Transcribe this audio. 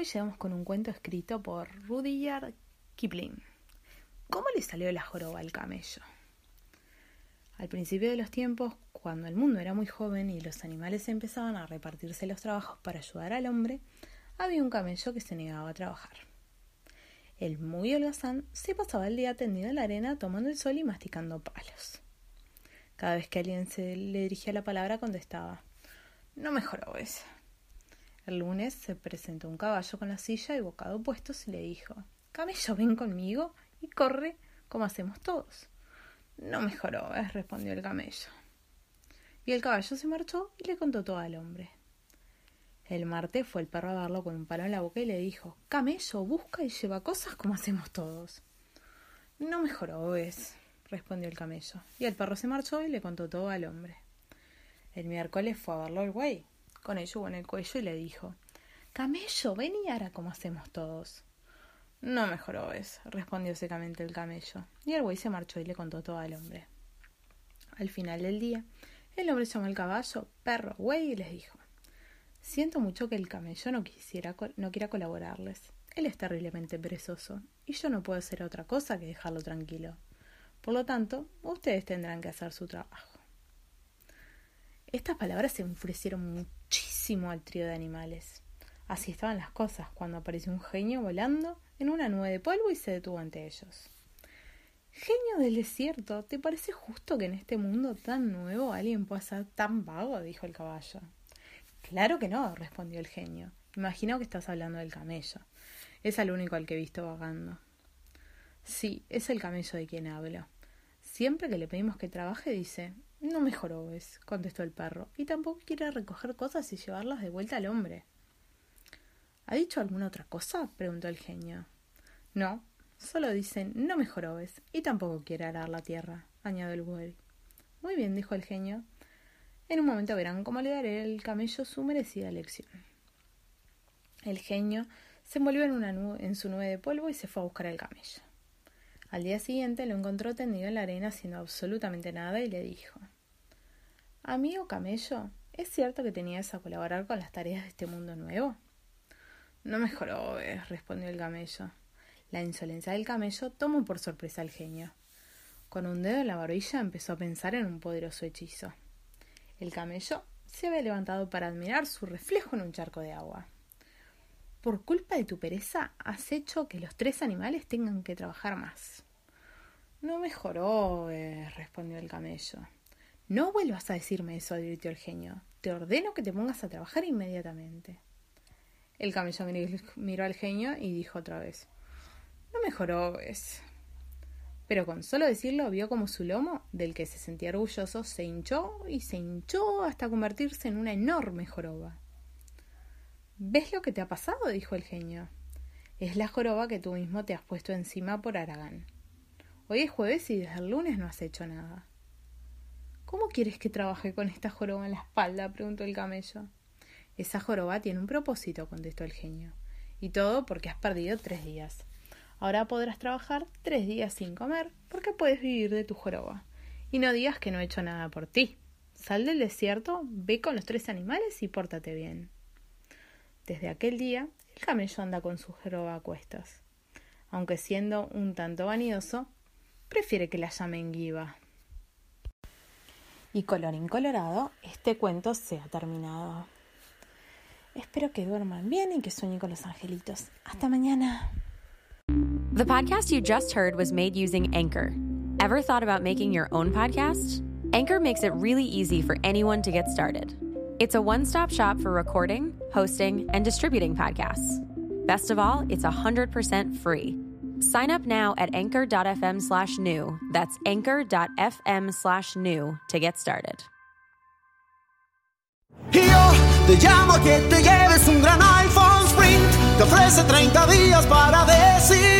Hoy llegamos con un cuento escrito por Rudyard Kipling. ¿Cómo le salió la joroba al camello? Al principio de los tiempos, cuando el mundo era muy joven y los animales empezaban a repartirse los trabajos para ayudar al hombre, había un camello que se negaba a trabajar. El muy holgazán se pasaba el día tendido en la arena tomando el sol y masticando palos. Cada vez que alguien se le dirigía la palabra contestaba No me jorobes. El lunes se presentó un caballo con la silla y bocado puestos y le dijo Camello, ven conmigo y corre como hacemos todos. No me jorobes, respondió el camello. Y el caballo se marchó y le contó todo al hombre. El martes fue el perro a darlo con un palo en la boca y le dijo Camello, busca y lleva cosas como hacemos todos. No me jorobes, respondió el camello. Y el perro se marchó y le contó todo al hombre. El miércoles fue a verlo el güey con el yugo en el cuello y le dijo Camello, ven y hará como hacemos todos. No me jorobes, respondió secamente el camello, y el buey se marchó y le contó todo al hombre. Al final del día, el hombre llamó al caballo, perro, güey, y les dijo Siento mucho que el camello no quisiera no quiera colaborarles. Él es terriblemente perezoso, y yo no puedo hacer otra cosa que dejarlo tranquilo. Por lo tanto, ustedes tendrán que hacer su trabajo. Estas palabras se enfurecieron muchísimo al trío de animales. Así estaban las cosas cuando apareció un genio volando en una nube de polvo y se detuvo ante ellos. Genio del desierto, ¿te parece justo que en este mundo tan nuevo alguien pueda ser tan vago? dijo el caballo. Claro que no, respondió el genio. Imagino que estás hablando del camello. Es el único al que he visto vagando. Sí, es el camello de quien hablo. Siempre que le pedimos que trabaje, dice No me jorobes, contestó el perro, y tampoco quiere recoger cosas y llevarlas de vuelta al hombre. ¿Ha dicho alguna otra cosa? preguntó el genio. No, solo dicen no me jorobes, y tampoco quiere arar la tierra, añadió el buey. Muy bien, dijo el genio. En un momento verán cómo le daré al camello su merecida lección. El genio se envolvió en, una en su nube de polvo y se fue a buscar al camello. Al día siguiente lo encontró tendido en la arena haciendo absolutamente nada y le dijo Amigo camello, ¿es cierto que tenías a colaborar con las tareas de este mundo nuevo? No me jorobes, respondió el camello. La insolencia del camello tomó por sorpresa al genio. Con un dedo en la barbilla empezó a pensar en un poderoso hechizo. El camello se había levantado para admirar su reflejo en un charco de agua. Por culpa de tu pereza has hecho que los tres animales tengan que trabajar más. No mejoró, respondió el camello. No vuelvas a decirme eso, advirtió el genio. Te ordeno que te pongas a trabajar inmediatamente. El camello miró al genio y dijo otra vez No mejoró, es. Pero con solo decirlo vio como su lomo, del que se sentía orgulloso, se hinchó y se hinchó hasta convertirse en una enorme joroba. ¿Ves lo que te ha pasado? dijo el genio. Es la joroba que tú mismo te has puesto encima por Aragán. Hoy es jueves y desde el lunes no has hecho nada. ¿Cómo quieres que trabaje con esta joroba en la espalda? preguntó el camello. Esa joroba tiene un propósito, contestó el genio. Y todo porque has perdido tres días. Ahora podrás trabajar tres días sin comer porque puedes vivir de tu joroba. Y no digas que no he hecho nada por ti. Sal del desierto, ve con los tres animales y pórtate bien. Desde aquel día, el camello anda con su joroba a cuestas. Aunque siendo un tanto vanidoso, prefiere que la llamen Giva. Y colorín colorado, este cuento se ha terminado. Espero que duerman bien y que sueñen con los angelitos. Hasta mañana. The podcast you just heard was made using Anchor. Ever thought about making your own podcast? Anchor makes it really easy for anyone to get started. It's a one stop shop for recording, hosting, and distributing podcasts. Best of all, it's 100% free. Sign up now at anchor.fm slash new. That's anchor.fm slash new to get started. Un gran iPhone Sprint. Te ofrece 30 días para decidir.